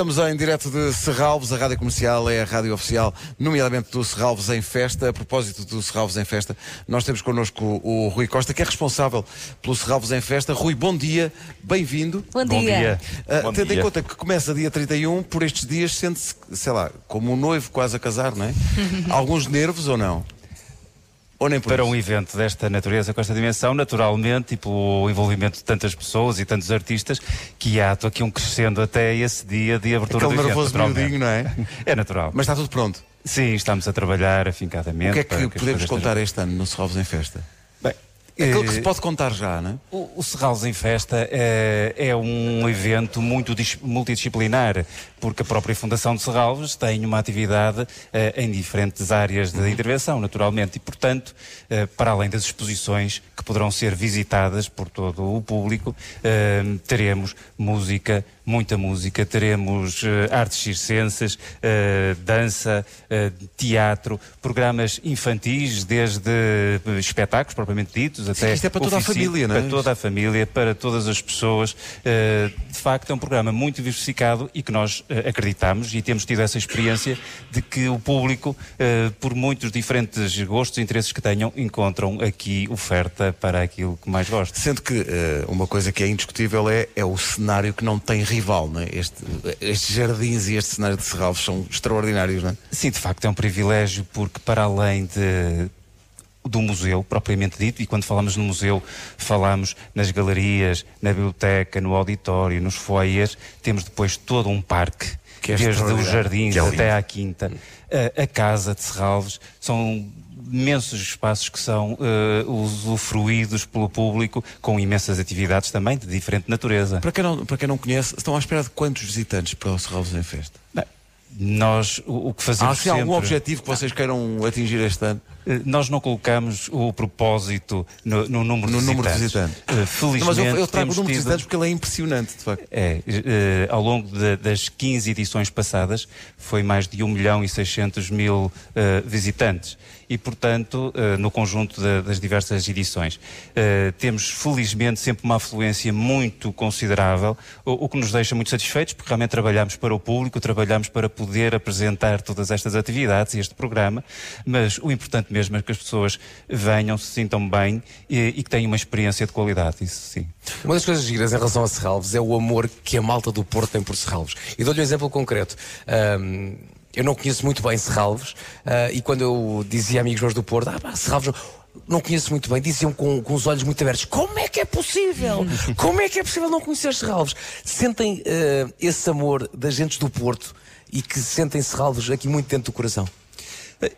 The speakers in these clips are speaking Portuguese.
Estamos em direto de Serralves, a rádio comercial é a rádio oficial, nomeadamente do Serralves em Festa. A propósito do Serralves em Festa, nós temos connosco o, o Rui Costa, que é responsável pelo Serralves em Festa. Rui, bom dia, bem-vindo. Bom dia. Bom dia. Uh, Bom tendo dia. em conta que começa dia 31, por estes dias sente-se, sei lá, como um noivo quase a casar, não é? Alguns nervos ou não? Ou nem Para isso? um evento desta natureza, com esta dimensão, naturalmente, e pelo envolvimento de tantas pessoas e tantos artistas, que há aqui um crescendo até esse dia de abertura Aquele do evento, nervoso naturalmente. miudinho, não é? É natural. Mas está tudo pronto. Sim, estamos a trabalhar afincadamente. O que é que as podemos contar este ano no Serralves em Festa? Bem, Aquilo que eh, se pode contar já, não é? O, o Serralves em Festa é, é um evento muito dis- multidisciplinar, porque a própria Fundação de Serralves tem uma atividade eh, em diferentes áreas de intervenção, naturalmente, e, portanto, eh, para além das exposições que poderão ser visitadas por todo o público, eh, teremos música, muita música, teremos artes circenses, dança, teatro, programas infantis, desde espetáculos propriamente ditos, até isto é para toda a família, não é? Para toda a família, para todas as pessoas. De facto, é um programa muito diversificado e que nós acreditamos e temos tido essa experiência de que o público, eh, por muitos diferentes gostos e interesses que tenham, encontram aqui oferta para aquilo que mais gostam. Sendo que eh, uma coisa que é indiscutível é, é o cenário que não tem rival, não é? Este, estes jardins e este cenário de Serralves são extraordinários, não é? Sim, de facto é um privilégio porque para além de do museu propriamente dito, e quando falamos no museu falamos nas galerias, na biblioteca, no auditório, nos foyers, temos depois todo um parque, Que é desde os jardins é até à quinta, a, a casa de Serralves, são imensos espaços que são eh, usufruídos pelo público com imensas atividades também de diferente natureza. Para quem, não, para quem não conhece, estão à espera de quantos visitantes para o Serralves em Festa? Bem, Nós, o, o que Há fazemos assim, algum sempre- objetivo que vocês queiram atingir este ano? Eh, Nós não colocamos o propósito no, no número, No de, número de visitantes. Eh, Felizmente, Não, mas eu, eu trago o número de tido- visitantes porque ele é impressionante, de facto. É, eh, ao longo de- das 15 edições passadas foi mais de 1 milhão e 600 mil eh, visitantes. E, portanto, eh, no conjunto da- das diversas edições. Temos, felizmente, sempre uma afluência muito considerável, o, o que nos deixa muito satisfeitos, porque realmente trabalhamos para o público, trabalhamos para poder apresentar todas estas atividades e este programa, mas o importante mesmo é que as pessoas venham, se sintam bem e, e que tenham uma experiência de qualidade, isso sim. Uma das coisas giras em relação a Serralves é o amor que a malta do Porto tem por Serralves. E dou-lhe um exemplo concreto. Ahm, eu não conheço muito bem Serralves ah, e quando eu dizia a amigos meus do Porto, ah, pá, Serralves não, conheço muito bem, diziam com, com os olhos muito abertos: como é que é possível? Como é que é possível não conhecer Serralves? Sentem ah, esse amor das gentes do Porto e que sentem Serralves aqui muito dentro do coração.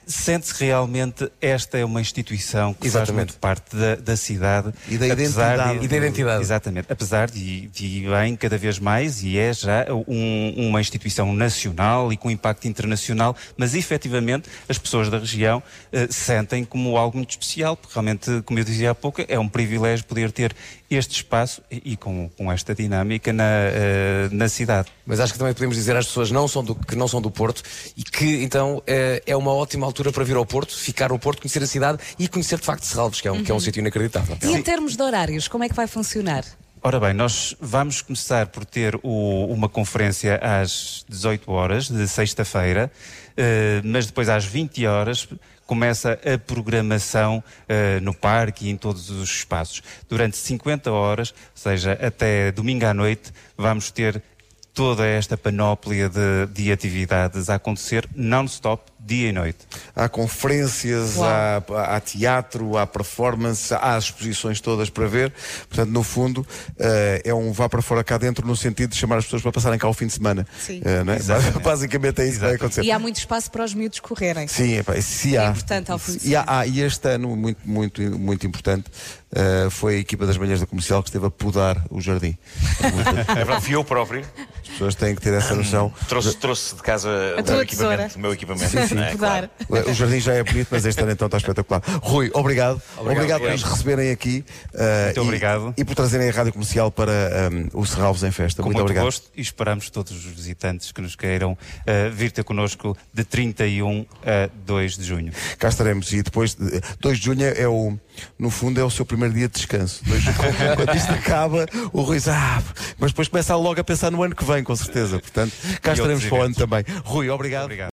Sente-se realmente esta é uma instituição que faz Exatamente. muito parte da, da cidade E da identidade. E da identidade. Exatamente. Apesar de, de bem cada vez mais e é já um- uma instituição nacional e com impacto internacional, mas efetivamente as pessoas da região eh, sentem como algo muito especial, porque realmente, como eu dizia há pouco, é um privilégio poder ter este espaço e, e com, com esta dinâmica na, eh, na cidade. Mas acho que também podemos dizer às pessoas não são do, que não são do Porto e que então é, é uma ótima altura para vir ao Porto, ficar no Porto, conhecer a cidade e conhecer de facto Serralves, que é um, que é um sítio inacreditável. E em termos de horários, como é que vai funcionar? Ora bem, nós vamos começar por ter o- uma conferência às 18 horas de sexta-feira, eh, mas depois às 20 horas começa a programação eh, no parque e em todos os espaços. Durante 50 horas, ou seja, até domingo à noite, vamos ter toda esta panóplia de, de atividades a acontecer non-stop, dia e noite. Há conferências, há, há teatro, há performance, há exposições todas para ver. Portanto, no fundo, eh, é um vá para fora cá dentro no sentido de chamar as pessoas para passarem cá o fim de semana. Sim. Não é? Exatamente. Basicamente é isso que vai acontecer. E há muito espaço para os miúdos correrem. Sim, epá, se É há. importante ao fim de e, há, e este ano, muito, muito, muito importante, eh, foi a equipa das manhãs da comercial que esteve a podar o jardim. É verdade, fui eu próprio. As pessoas têm que ter essa noção. Trouxe, trouxe de casa o meu equipamento. O meu equipamento. Sim, sim. Mudar. O jardim já é bonito, mas este ano então está espetacular. Rui, obrigado. Obrigado, por nos receberem aqui. uh, Muito e- obrigado. E, por trazerem a rádio comercial para um, o Serralvos em Festa. Com muito, muito, obrigado. gosto e esperamos todos os visitantes que nos queiram eh, vir ter connosco de 31 a 2 de junho. Cá estaremos. E depois, de- 2 de junho é o, no fundo, é o seu primeiro dia de descanso. 2 de junho, quando isto acaba, o Rui diz, ah, mas depois começa logo a pensar no ano que vem, com certeza. Portanto, cá E estaremos para o ano também. Rui, obrigado. Obrigado.